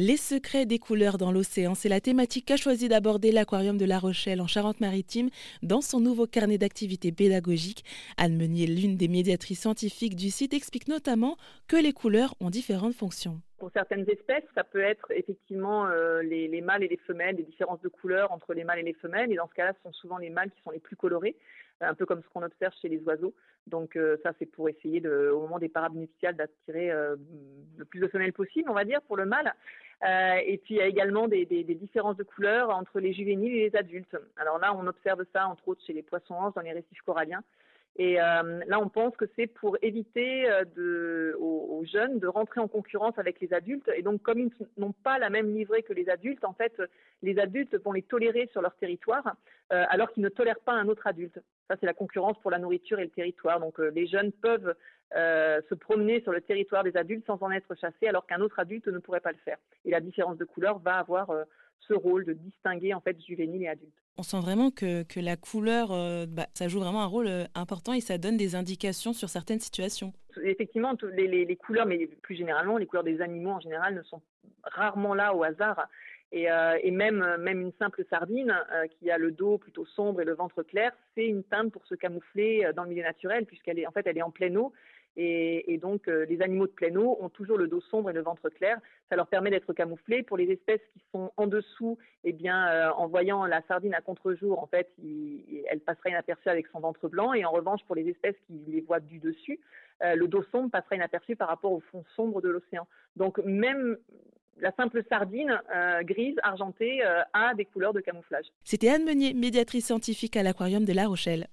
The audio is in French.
Les secrets des couleurs dans l'océan, c'est la thématique qu'a choisi d'aborder l'Aquarium de La Rochelle en Charente-Maritime dans son nouveau carnet d'activités pédagogiques. Anne Meunier, l'une des médiatrices scientifiques du site, explique notamment que les couleurs ont différentes fonctions. Pour certaines espèces, ça peut être effectivement euh, les, les, mâles et les femelles, des différences de couleurs entre les mâles et les femelles. Et dans ce cas-là, ce sont souvent les mâles qui sont les plus colorés, un peu comme ce qu'on observe chez les oiseaux. Donc euh, ça, c'est pour essayer, au moment des nuptiales, d'attirer euh, le plus de femelles possible, on va dire, pour le mâle. Euh, et puis il y a également des, différences de couleurs entre les juvéniles et les adultes. Alors là, on observe ça entre autres chez les poissons anges dans les récifs coralliens. Et euh, là, on pense que c'est pour éviter euh, aux, jeunes de rentrer en concurrence avec les adultes. Et donc, comme ils n'ont pas la même livrée que les adultes, en fait, les adultes vont les tolérer sur leur territoire, euh, alors qu'ils ne tolèrent pas un autre adulte. Ça, c'est la concurrence pour la nourriture et le territoire. Donc, les jeunes peuvent se promener sur le territoire des adultes sans en être chassés, alors qu'un autre adulte ne pourrait pas le faire. Et la différence de couleur va avoir ce rôle de distinguer en fait juvénile et adulte. On sent vraiment que, que la couleur, euh, bah, ça joue vraiment un rôle euh, important et ça donne des indications sur certaines situations. Effectivement, les, les, les, couleurs, mais plus généralement, les couleurs des animaux en général ne sont rarement là au hasard. Et, euh, et même, même une simple sardine euh, qui a le dos plutôt sombre et le ventre clair, c'est une teinte pour se camoufler dans le milieu naturel puisqu'elle est en fait elle est en pleine eau et, donc, euh, les animaux de pleine eau ont toujours le dos sombre et le ventre clair. Ça leur permet d'être camouflés. Pour les espèces qui sont en dessous, eh bien, euh, en voyant la sardine à contre-jour, en fait, elle passera inaperçue avec son ventre blanc. Et en revanche, pour les espèces qui les voient du dessus, euh, le dos sombre passera inaperçu par rapport au fond sombre de l'océan. Donc, même la simple sardine grise, argentée, a des couleurs de camouflage. C'était Anne Meunier, médiatrice scientifique à l'Aquarium de La Rochelle.